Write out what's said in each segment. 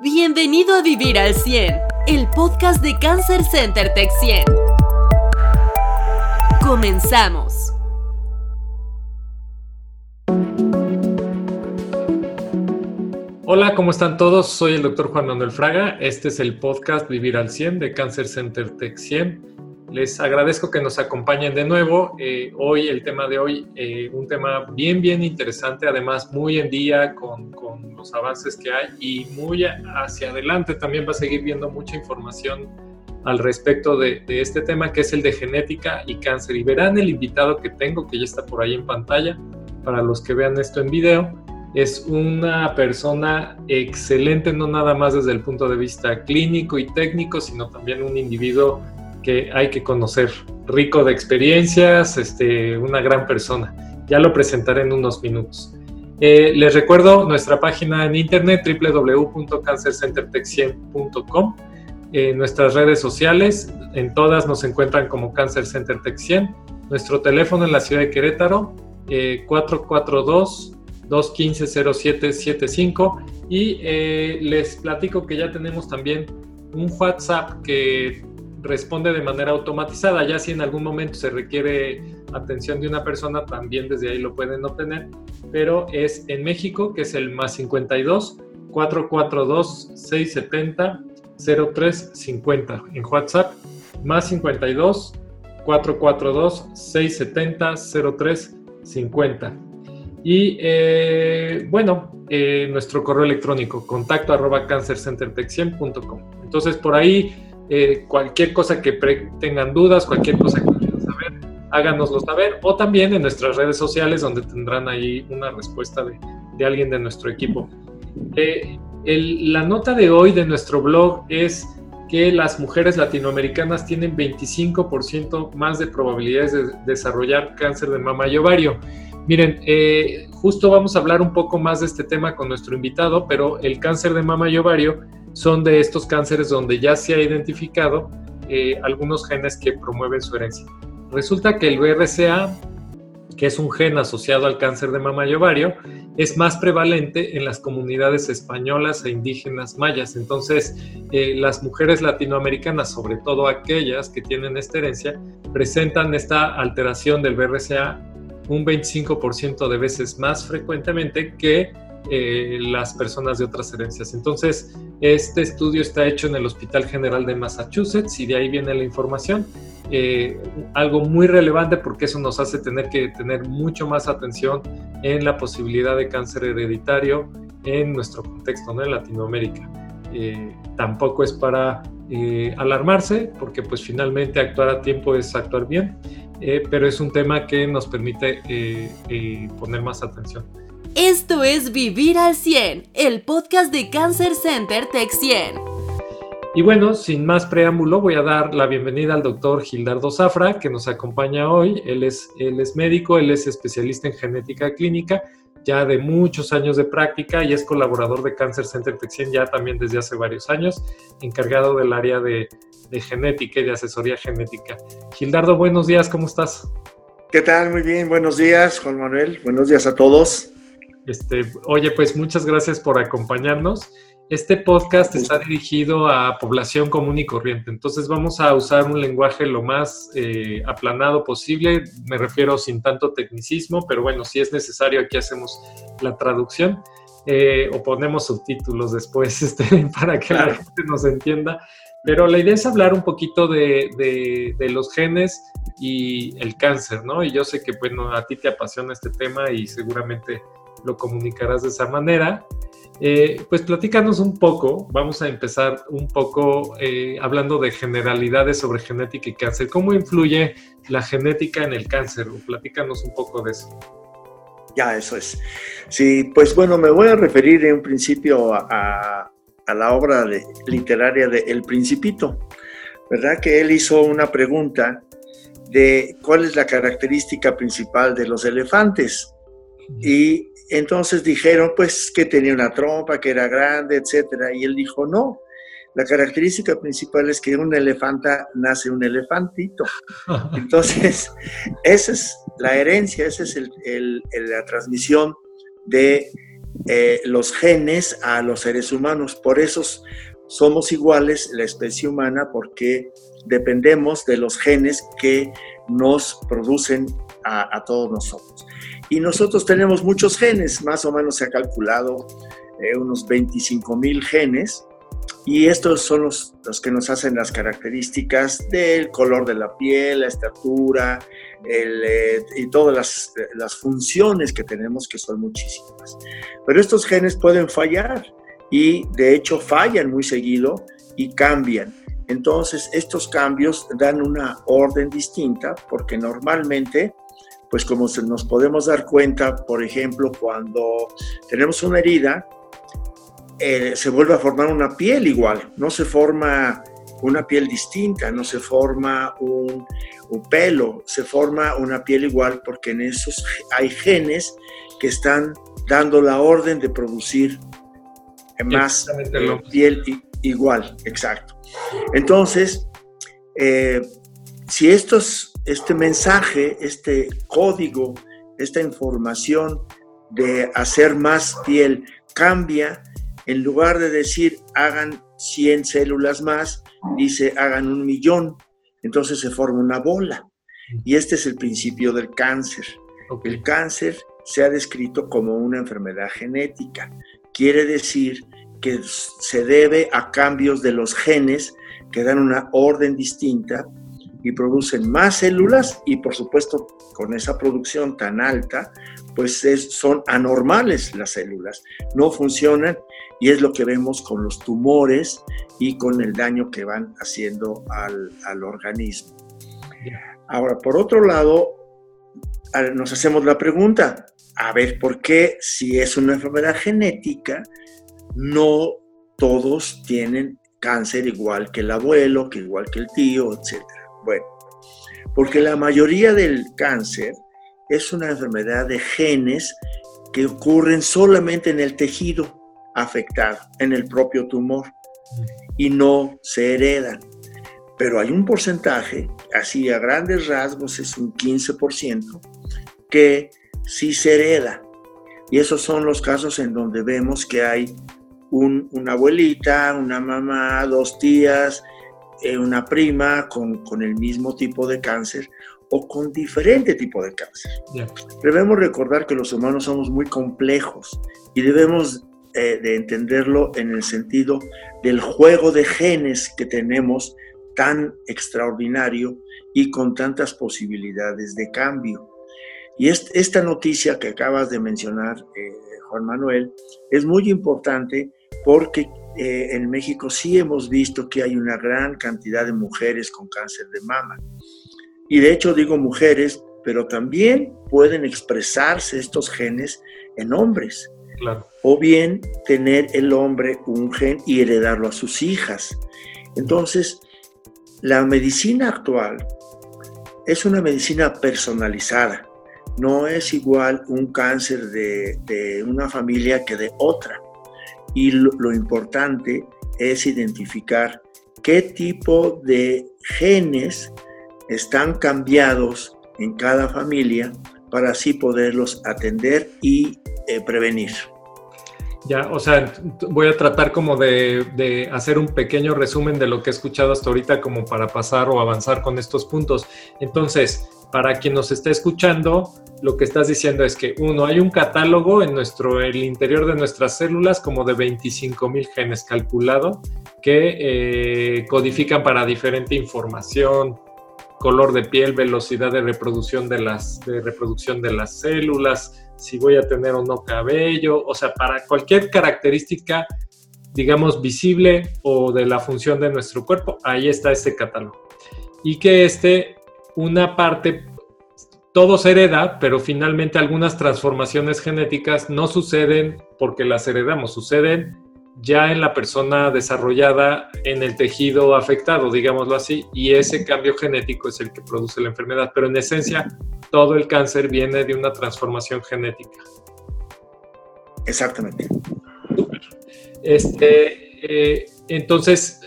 Bienvenido a Vivir al 100, el podcast de Cancer Center Tech 100. Comenzamos. Hola, ¿cómo están todos? Soy el doctor Juan Manuel Fraga. Este es el podcast Vivir al 100 de Cancer Center Tech 100. Les agradezco que nos acompañen de nuevo. Eh, hoy, el tema de hoy, eh, un tema bien, bien interesante, además muy en día con, con, los avances que hay y muy hacia adelante también va a seguir viendo mucha información al respecto de, de, este tema que es el de genética y cáncer. Y verán el invitado que tengo, que ya está por ahí en pantalla, para los que vean esto en video. Es una persona excelente, no nada más desde el punto de vista clínico y técnico, sino también un individuo que hay que conocer, rico de experiencias, este, una gran persona. Ya lo presentaré en unos minutos. Eh, les recuerdo nuestra página en internet www.cancercentertech100.com, eh, nuestras redes sociales, en todas nos encuentran como Cancer Center Tech 100, nuestro teléfono en la ciudad de Querétaro, eh, 442 215 0775 y eh, les platico que ya tenemos también un WhatsApp que responde de manera automatizada. Ya si en algún momento se requiere atención de una persona, también desde ahí lo pueden obtener. Pero es en México, que es el más 52 442 670 0350 en WhatsApp, más 52 442 670 0350. Y eh, bueno, eh, nuestro correo electrónico, contacto arroba cancercentertech100.com. Entonces por ahí eh, cualquier cosa que tengan dudas, cualquier cosa que quieran saber, háganoslo saber o también en nuestras redes sociales donde tendrán ahí una respuesta de, de alguien de nuestro equipo. Eh, el, la nota de hoy de nuestro blog es que las mujeres latinoamericanas tienen 25% más de probabilidades de desarrollar cáncer de mama y ovario. Miren, eh, justo vamos a hablar un poco más de este tema con nuestro invitado, pero el cáncer de mama y ovario son de estos cánceres donde ya se ha identificado eh, algunos genes que promueven su herencia. Resulta que el BRCA, que es un gen asociado al cáncer de mama y ovario, es más prevalente en las comunidades españolas e indígenas mayas. Entonces, eh, las mujeres latinoamericanas, sobre todo aquellas que tienen esta herencia, presentan esta alteración del BRCA un 25% de veces más frecuentemente que eh, las personas de otras herencias. Entonces, este estudio está hecho en el Hospital General de Massachusetts y de ahí viene la información. Eh, algo muy relevante porque eso nos hace tener que tener mucho más atención en la posibilidad de cáncer hereditario en nuestro contexto, ¿no? en Latinoamérica. Eh, tampoco es para eh, alarmarse porque pues finalmente actuar a tiempo es actuar bien, pero es un tema que nos permite poner más atención. Esto es Vivir al 100, el podcast de Cancer Center Tech 100. Y bueno, sin más preámbulo, voy a dar la bienvenida al doctor Gildardo Zafra, que nos acompaña hoy. Él es, él es médico, él es especialista en genética clínica, ya de muchos años de práctica y es colaborador de Cancer Center Tech 100 ya también desde hace varios años, encargado del área de, de genética y de asesoría genética. Gildardo, buenos días, ¿cómo estás? ¿Qué tal? Muy bien, buenos días, Juan Manuel. Buenos días a todos. Este, oye, pues muchas gracias por acompañarnos. Este podcast está dirigido a población común y corriente, entonces vamos a usar un lenguaje lo más eh, aplanado posible, me refiero sin tanto tecnicismo, pero bueno, si es necesario aquí hacemos la traducción eh, o ponemos subtítulos después este, para que claro. la gente nos entienda. Pero la idea es hablar un poquito de, de, de, los genes y el cáncer, ¿no? Y yo sé que, bueno, a ti te apasiona este tema y seguramente lo comunicarás de esa manera. Eh, pues platícanos un poco, vamos a empezar un poco eh, hablando de generalidades sobre genética y cáncer. ¿Cómo influye la genética en el cáncer? Platícanos un poco de eso. Ya, eso es. Sí, pues bueno, me voy a referir en principio a, a la obra de, literaria de El Principito, ¿verdad? Que él hizo una pregunta de cuál es la característica principal de los elefantes. Y entonces dijeron, pues, que tenía una trompa, que era grande, etcétera. Y él dijo, no, la característica principal es que un elefanta nace un elefantito. Entonces, esa es la herencia, esa es el, el, la transmisión de eh, los genes a los seres humanos. Por eso somos iguales la especie humana porque dependemos de los genes que nos producen a, todos nosotros. Y nosotros tenemos muchos genes, más o menos se ha calculado eh, unos 25 mil genes, y estos son los, los, que nos hacen las características del color de la piel, la estatura eh, y todas las, las, funciones que tenemos, que son muchísimas. Pero estos genes pueden fallar y de hecho fallan muy seguido y cambian. Entonces estos cambios dan una orden distinta porque normalmente pues como nos podemos dar cuenta, por ejemplo, cuando tenemos una herida, eh, se vuelve a formar una piel igual, no se forma una piel distinta, no se forma un, pelo, se forma una piel igual porque en esos hay genes que están dando la orden de producir más eh, piel igual, exacto. Entonces, eh, si estos, este mensaje, este código, esta información de hacer más piel cambia, en lugar de decir hagan 100 células más, dice hagan un millón. Entonces se forma una bola. Y este es el principio del cáncer. El cáncer se ha descrito como una enfermedad genética. Quiere decir que se debe a cambios de los genes que dan una orden distinta y producen más células y por supuesto con esa producción tan alta, pues son anormales las células, no funcionan y es lo que vemos con los tumores y con el daño que van haciendo al, al organismo. Ahora, por otro lado, nos hacemos la pregunta, a ver, ¿por qué si es una enfermedad genética, no todos tienen cáncer igual que el abuelo, que igual que el tío, etcétera? Bueno, porque la mayoría del cáncer es una enfermedad de genes que ocurren solamente en el tejido afectado, en el propio tumor, y no se heredan. Pero hay un porcentaje, así a grandes rasgos es un 15%, que sí se hereda. Y esos son los casos en donde vemos que hay una abuelita, una mamá, dos tías, eh, una prima con, el mismo tipo de cáncer o con diferente tipo de cáncer. Debemos recordar que los humanos somos muy complejos y debemos eh, de entenderlo en el sentido del juego de genes que tenemos tan extraordinario y con tantas posibilidades de cambio. Y esta noticia que acabas de mencionar, eh, Juan Manuel, es muy importante porque eh, en México sí hemos visto que hay una gran cantidad de mujeres con cáncer de mama. Y de hecho digo mujeres, pero también pueden expresarse estos genes en hombres. O bien tener el hombre un gen y heredarlo a sus hijas. Entonces, la medicina actual es una medicina personalizada. No es igual un cáncer de, de una familia que de otra y lo, importante es identificar qué tipo de genes están cambiados en cada familia para así poderlos atender y eh, prevenir. Ya, o sea, voy a tratar como de, de, hacer un pequeño resumen de lo que he escuchado hasta ahorita como para pasar o avanzar con estos puntos. Entonces, para quien nos está escuchando, lo que estás diciendo es que uno, hay un catálogo en nuestro, el interior de nuestras células como de 25 mil genes calculado que eh, codifican para diferente información, color de piel, velocidad de reproducción de las, reproducción de las células, si voy a tener o no cabello, o sea, para cualquier característica, digamos, visible o de la función de nuestro cuerpo, ahí está este catálogo. Y que este una parte, todo se hereda, pero finalmente algunas transformaciones genéticas no suceden porque las heredamos, suceden ya en la persona desarrollada en el tejido afectado, digámoslo así, y ese cambio genético es el que produce la enfermedad. Pero en esencia, todo el cáncer viene de una transformación genética. Exactamente. Este, eh, entonces,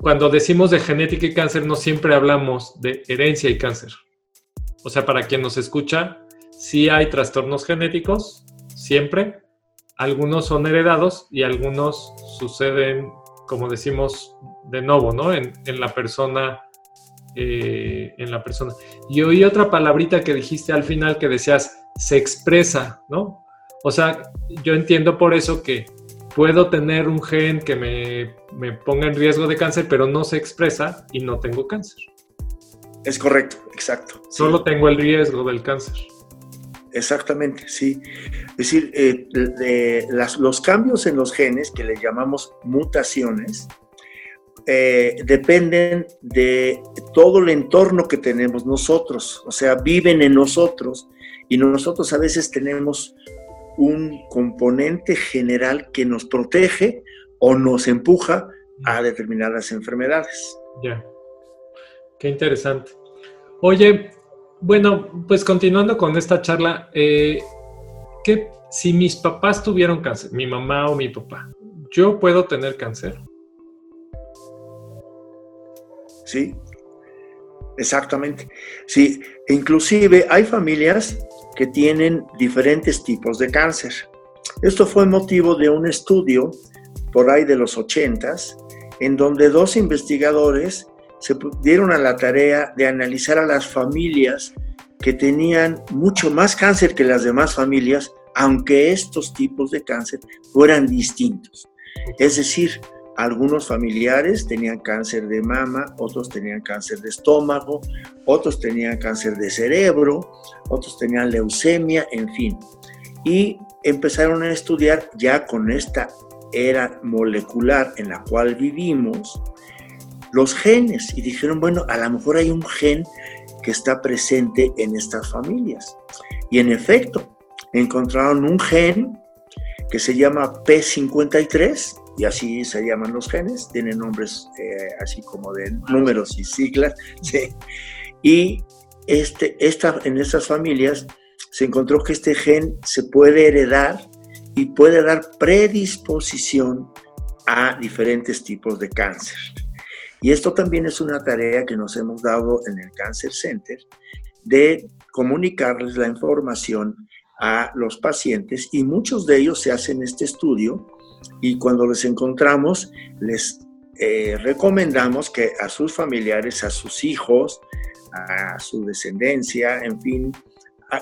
cuando decimos de genética y cáncer, no siempre hablamos de herencia y cáncer. O sea, para quien nos escucha, sí hay trastornos genéticos, siempre, algunos son heredados y algunos suceden, como decimos, de nuevo, ¿no? En, la persona. Eh, en la persona. Y oí otra palabrita que dijiste al final que decías, se expresa, ¿no? O sea, yo entiendo por eso que puedo tener un gen que me, me ponga en riesgo de cáncer, pero no se expresa y no tengo cáncer. Es correcto, exacto. Solo tengo el riesgo del cáncer. Exactamente, sí. Es decir, eh, los cambios en los genes, que le llamamos mutaciones, eh, dependen de todo el entorno que tenemos nosotros, o sea, viven en nosotros y nosotros a veces tenemos un componente general que nos protege o nos empuja a determinadas enfermedades. Ya, qué interesante. Oye, bueno, pues continuando con esta charla, eh, si mis papás tuvieron cáncer, mi mamá o mi papá, ¿yo puedo tener cáncer? Sí, exactamente. Sí, inclusive hay familias que tienen diferentes tipos de cáncer. Esto fue motivo de un estudio por ahí de los ochentas, en donde dos investigadores se dieron a la tarea de analizar a las familias que tenían mucho más cáncer que las demás familias, aunque estos tipos de cáncer fueran distintos. Es decir, algunos familiares tenían cáncer de mama, otros tenían cáncer de estómago, otros tenían cáncer de cerebro, otros tenían leucemia, en fin. Y empezaron a estudiar ya con esta era molecular en la cual vivimos, los genes y dijeron, bueno, a lo mejor hay un gen que está presente en estas familias. Y en efecto, encontraron un gen que se llama P53, y así se llaman los genes, tienen nombres eh, así como de números y siglas, y este, esta, en estas familias se encontró que este gen se puede heredar y puede dar predisposición a diferentes tipos de cáncer. Y esto también es una tarea que nos hemos dado en el Cancer Center de comunicarles la información a los pacientes y muchos de ellos se hacen este estudio y cuando les encontramos les eh, recomendamos que a sus familiares, a sus hijos, a su descendencia, en fin,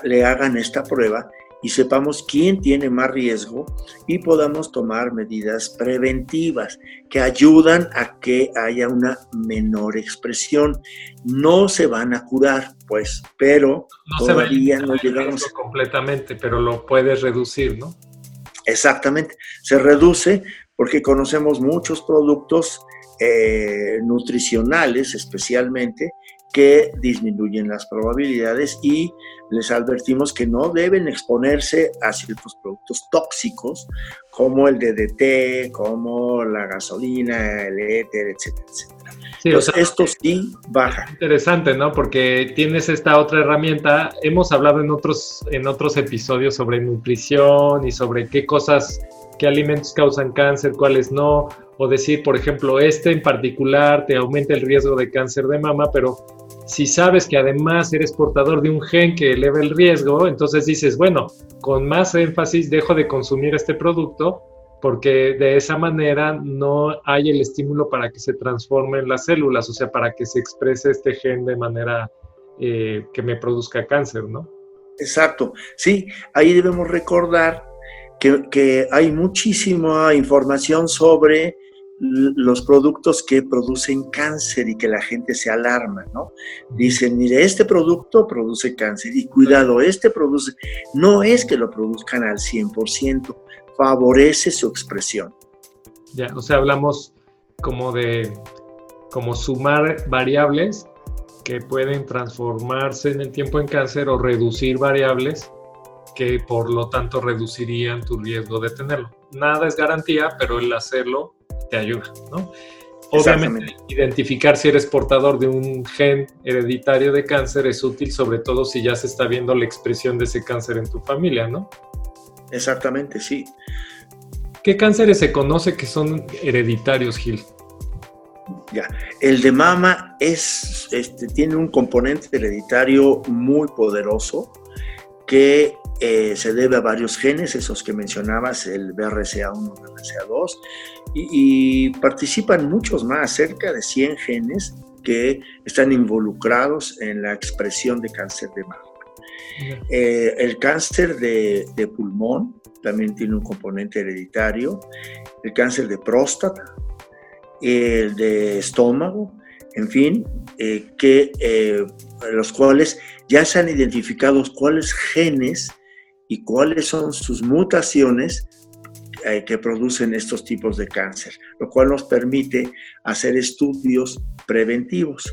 le hagan esta prueba y sepamos quién tiene más riesgo y podamos tomar medidas preventivas que ayudan a que haya una menor expresión. No se van a curar, pues, pero todavía no llegamos completamente, pero lo puedes reducir, ¿no? Exactamente, se reduce porque conocemos muchos productos eh, nutricionales especialmente que disminuyen las probabilidades y les advertimos que no deben exponerse a ciertos productos tóxicos como el DDT, como la gasolina, el éter, etcétera, etcétera. Entonces, esto sí baja. Interesante, ¿no? Porque tienes esta otra herramienta. Hemos hablado en otros, en otros episodios sobre nutrición y sobre qué cosas, qué alimentos causan cáncer, cuáles no. O decir, por ejemplo, este en particular te aumenta el riesgo de cáncer de mama, pero si sabes que además eres portador de un gen que eleva el riesgo, entonces dices, bueno, con más énfasis dejo de consumir este producto porque de esa manera no hay el estímulo para que se transforme en las células, o sea, para que se exprese este gen de manera eh, que me produzca cáncer, ¿no? Exacto, sí, ahí debemos recordar que, que hay muchísima información sobre los productos que producen cáncer y que la gente se alarma, ¿no? Dicen, mire, este producto produce cáncer y cuidado, este produce, no es que lo produzcan al 100%, favorece su expresión. Ya, o sea, hablamos como de, como sumar variables que pueden transformarse en el tiempo en cáncer o reducir variables que por lo tanto reducirían tu riesgo de tenerlo. Nada es garantía, pero el hacerlo te ayuda, ¿no? Obviamente, identificar si eres portador de un gen hereditario de cáncer es útil, sobre todo si ya se está viendo la expresión de ese cáncer en tu familia, ¿no? Exactamente, sí. ¿Qué cánceres se conoce que son hereditarios, Gil? Ya, el de mama es, este, tiene un componente hereditario muy poderoso que eh, se debe a varios genes, esos que mencionabas, el BRCA1, BRCA2, y, y participan muchos más, cerca de 100 genes que están involucrados en la expresión de cáncer de mama. Eh, el cáncer de, pulmón también tiene un componente hereditario, el cáncer de próstata, el de estómago, en fin, eh, que eh, los cuales ya se han identificado cuáles genes y cuáles son sus mutaciones que producen estos tipos de cáncer, lo cual nos permite hacer estudios preventivos.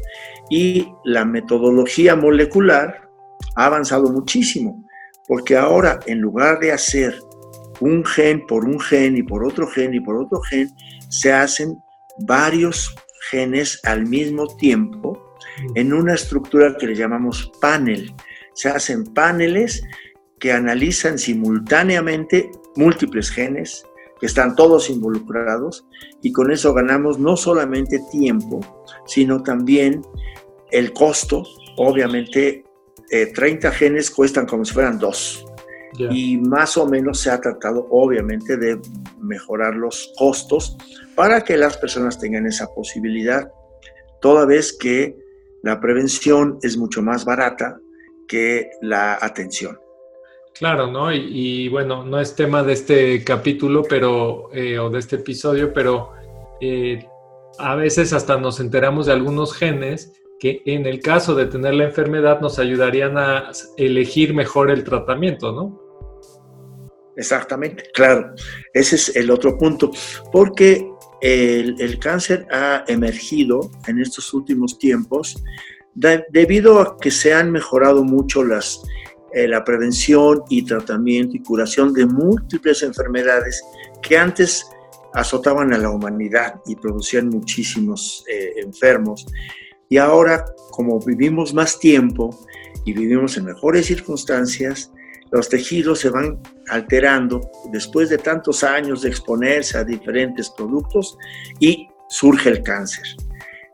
Y la metodología molecular ha avanzado muchísimo, porque ahora en lugar de hacer un gen por un gen y por otro gen y por otro gen, se hacen varios genes al mismo tiempo en una estructura que le llamamos panel. Se hacen paneles que analizan simultáneamente múltiples genes, que están todos involucrados, y con eso ganamos no solamente tiempo, sino también el costo, obviamente 30 eh, genes cuestan como si fueran dos. Y más o menos se ha tratado, obviamente, de mejorar los costos para que las personas tengan esa posibilidad, toda vez que la prevención es mucho más barata que la atención. Claro, ¿no? Y, bueno, no es tema de este capítulo, pero, eh, o de este episodio, pero eh, a veces hasta nos enteramos de algunos genes que en el caso de tener la enfermedad nos ayudarían a elegir mejor el tratamiento, ¿no? Exactamente, claro. Ese es el otro punto, porque el, cáncer ha emergido en estos últimos tiempos debido a que se han mejorado mucho las, eh, la prevención y tratamiento y curación de múltiples enfermedades que antes azotaban a la humanidad y producían muchísimos eh, enfermos. Y ahora, como vivimos más tiempo y vivimos en mejores circunstancias, los tejidos se van alterando después de tantos años de exponerse a diferentes productos y surge el cáncer.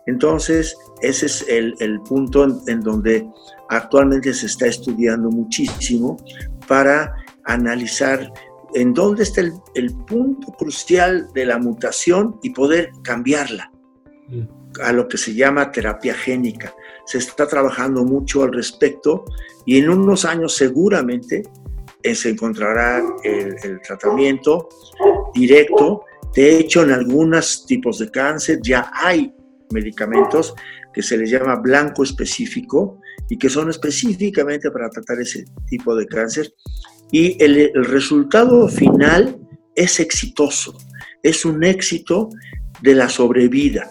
Entonces, ese es el, punto en, donde actualmente se está estudiando muchísimo para analizar en dónde está el, el punto crucial de la mutación y poder cambiarla. A lo que se llama terapia génica. Se está trabajando mucho al respecto y en unos años seguramente eh, se encontrará el, tratamiento directo. De hecho, en algunos tipos de cáncer ya hay medicamentos que se les llama blanco específico y que son específicamente para tratar ese tipo de cáncer. Y el, el resultado final es exitoso, es un éxito de la sobrevida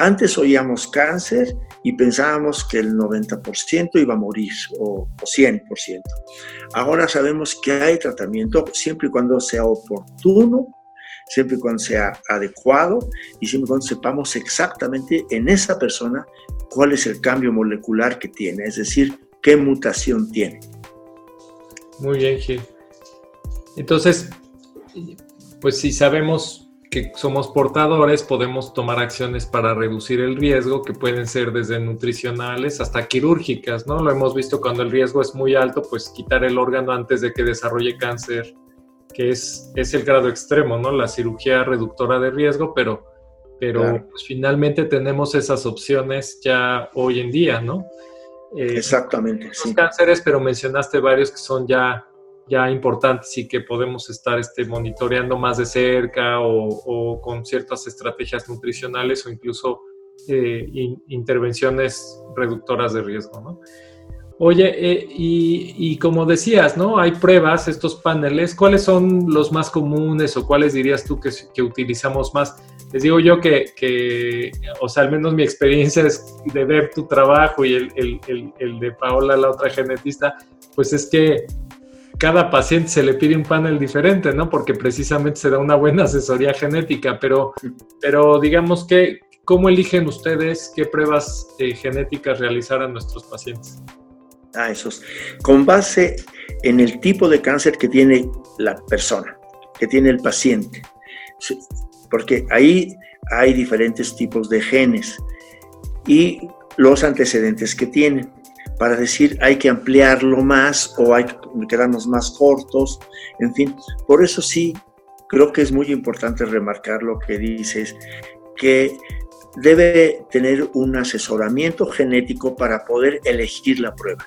antes oíamos cáncer y pensábamos que el 90% iba a morir o, 100%. Ahora sabemos que hay tratamiento siempre y cuando sea oportuno, siempre y cuando sea adecuado y siempre y cuando sepamos exactamente en esa persona cuál es el cambio molecular que tiene, es decir, qué mutación tiene. Muy bien, Gil. Entonces, pues si sabemos que somos portadores, podemos tomar acciones para reducir el riesgo, que pueden ser desde nutricionales hasta quirúrgicas, ¿no? Lo hemos visto cuando el riesgo es muy alto, pues quitar el órgano antes de que desarrolle cáncer, que es, es el grado extremo, ¿no? La cirugía reductora de riesgo, pero, pero pues, finalmente tenemos esas opciones ya hoy en día, ¿no? Eh, Exactamente. Sí. cánceres, pero mencionaste varios que son ya ya importantes y que podemos estar este, monitoreando más de cerca o, con ciertas estrategias nutricionales o incluso eh, intervenciones reductoras de riesgo. ¿no? Oye, eh, y, como decías, ¿no? Hay pruebas, estos paneles, ¿cuáles son los más comunes o cuáles dirías tú que, que utilizamos más? Les digo yo que, o sea, al menos mi experiencia es de ver tu trabajo y el, el, el, de Paola, la otra genetista, pues es que cada paciente se le pide un panel diferente, ¿no? Porque precisamente se da una buena asesoría genética, pero, pero digamos que, ¿cómo eligen ustedes qué pruebas eh, genéticas realizar a nuestros pacientes? Ah, esos. Con base en el tipo de cáncer que tiene la persona, que tiene el paciente. Porque ahí hay diferentes tipos de genes y los antecedentes que tienen. para decir hay que ampliarlo más o hay que quedarnos más cortos, en fin. Por eso sí, creo que es muy importante remarcar lo que dices, que debe tener un asesoramiento genético para poder elegir la prueba.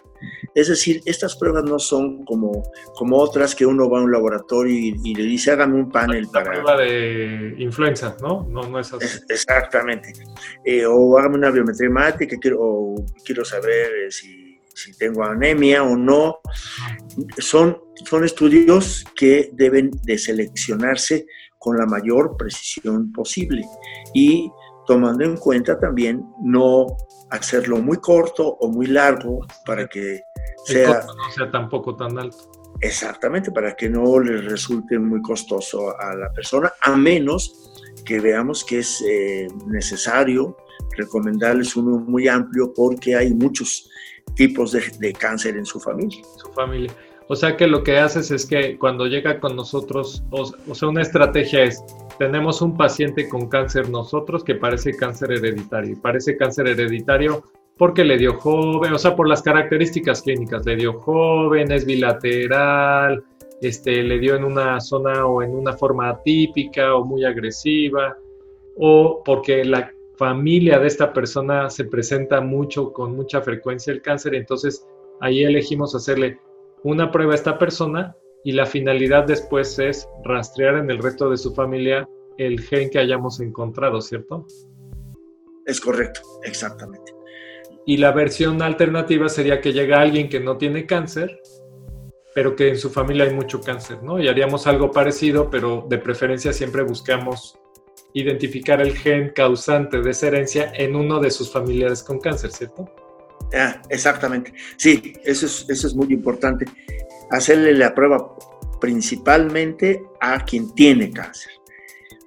Es decir, estas pruebas no son como, como otras que uno va a un laboratorio y, le dice, hágame un panel para... prueba de influenza, ¿no? No, no es así. exactamente. Eh, o hágame una biometría hemática, quiero, o quiero saber eh, si, si, tengo anemia o no. Son, son estudios que deben de seleccionarse con la mayor precisión posible. Y tomando en cuenta también no hacerlo muy corto o muy largo para que sea, no sea tampoco tan alto. Exactamente, para que no le resulte muy costoso a la persona, a menos que veamos que es eh, necesario recomendarles uno muy amplio porque hay muchos tipos de, cáncer en su familia. Su familia. O sea que lo que haces es que cuando llega con nosotros, o sea, una estrategia es tenemos un paciente con cáncer nosotros que parece cáncer hereditario. Parece cáncer hereditario porque le dio joven, o sea, por las características clínicas, le dio joven, es bilateral, este, le dio en una zona o en una forma atípica o muy agresiva, o porque la familia de esta persona se presenta mucho, con mucha frecuencia el cáncer, entonces ahí elegimos hacerle una prueba a esta persona y la finalidad después es rastrear en el resto de su familia el gen que hayamos encontrado, ¿cierto? Es correcto, exactamente. Y la versión alternativa sería que llega alguien que no tiene cáncer, pero que en su familia hay mucho cáncer, ¿no? Y haríamos algo parecido, pero de preferencia siempre buscamos identificar el gen causante de esa herencia en uno de sus familiares con cáncer, ¿cierto? Ah, exactamente. Sí, eso es, eso es muy importante hacerle la prueba principalmente a quien tiene cáncer.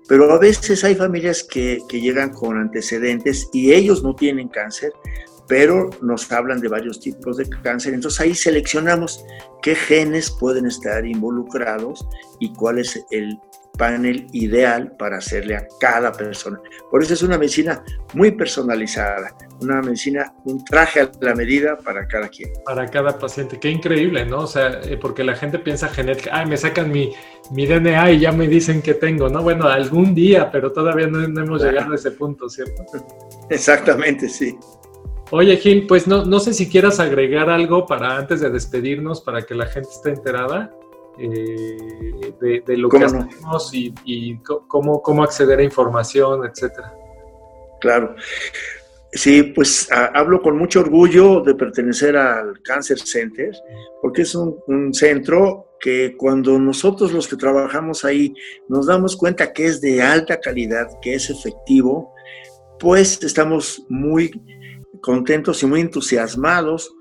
Pero a veces hay familias que, llegan con antecedentes y ellos no tienen cáncer, pero nos hablan de varios tipos de cáncer. Entonces ahí seleccionamos qué genes pueden estar involucrados y cuál es el panel ideal para hacerle a cada persona. Por eso es una medicina muy personalizada, una medicina, un traje a la medida para cada quien. Para cada paciente, qué increíble, ¿no? O sea, eh, porque la gente piensa genética, ay, me sacan mi, mi DNA y ya me dicen que tengo, ¿no? Bueno, algún día, pero todavía no, hemos llegado a ese punto, ¿cierto? Exactamente, sí. Oye, Gil, pues no, no sé si quieras agregar algo para antes de despedirnos, para que la gente esté enterada. Eh, de, lo que hacemos y, cómo, cómo acceder a información, etcétera. Claro. Sí, pues hablo con mucho orgullo de pertenecer al Cancer Center, porque es un, centro que cuando nosotros los que trabajamos ahí nos damos cuenta que es de alta calidad, que es efectivo, pues estamos muy contentos y muy entusiasmados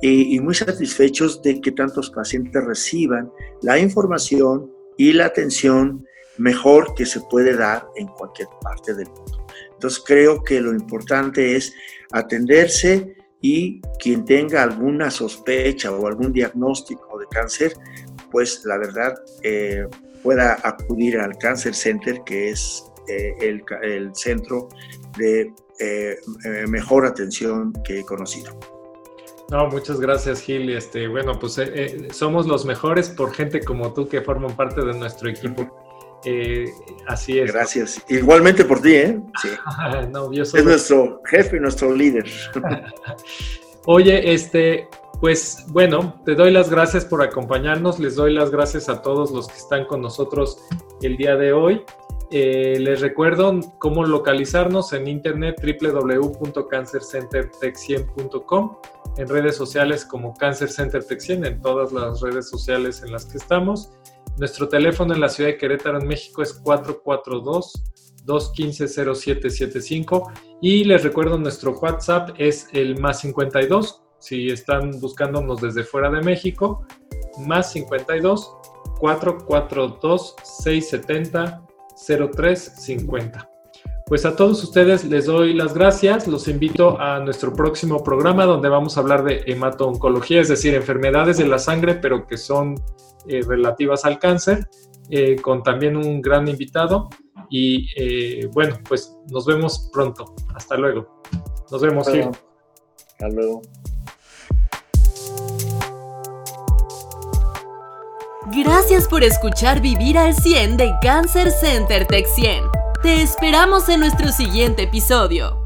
y, muy satisfechos de que tantos pacientes reciban la información y la atención mejor que se puede dar en cualquier parte del mundo. Entonces creo que lo importante es atenderse y quien tenga alguna sospecha o algún diagnóstico de cáncer, pues la verdad eh, pueda acudir al Cancer Center, que es eh, el, el, centro de eh, mejor atención que he conocido. No, muchas gracias Gil. Este, bueno, pues eh, eh, somos los mejores por gente como tú que forman parte de nuestro equipo. Eh, así es. Gracias. Igualmente por ti, ¿eh? Sí. Es nuestro jefe, nuestro líder. Oye, este, pues bueno, te doy las gracias por acompañarnos. Les doy las gracias a todos los que están con nosotros el día de hoy. les recuerdo cómo localizarnos en internet www.cancercentertech100.com en redes sociales como Cancer Center Texien, en todas las redes sociales en las que estamos. Nuestro teléfono en la ciudad de Querétaro, en México, es 442-215-0775. Y les recuerdo, nuestro WhatsApp es el más 52. Si están buscándonos desde fuera de México, más 52 442 670 0350. Pues a todos ustedes les doy las gracias, los invito a nuestro próximo programa donde vamos a hablar de hematooncología, es decir, enfermedades de la sangre, pero que son eh, relativas al cáncer, eh, con también un gran invitado. Y eh, bueno, pues nos vemos pronto. Hasta luego. Nos vemos, Gil. Hasta luego. Gracias por escuchar Vivir al 100 de Cancer Center Tech 100. Te esperamos en nuestro siguiente episodio.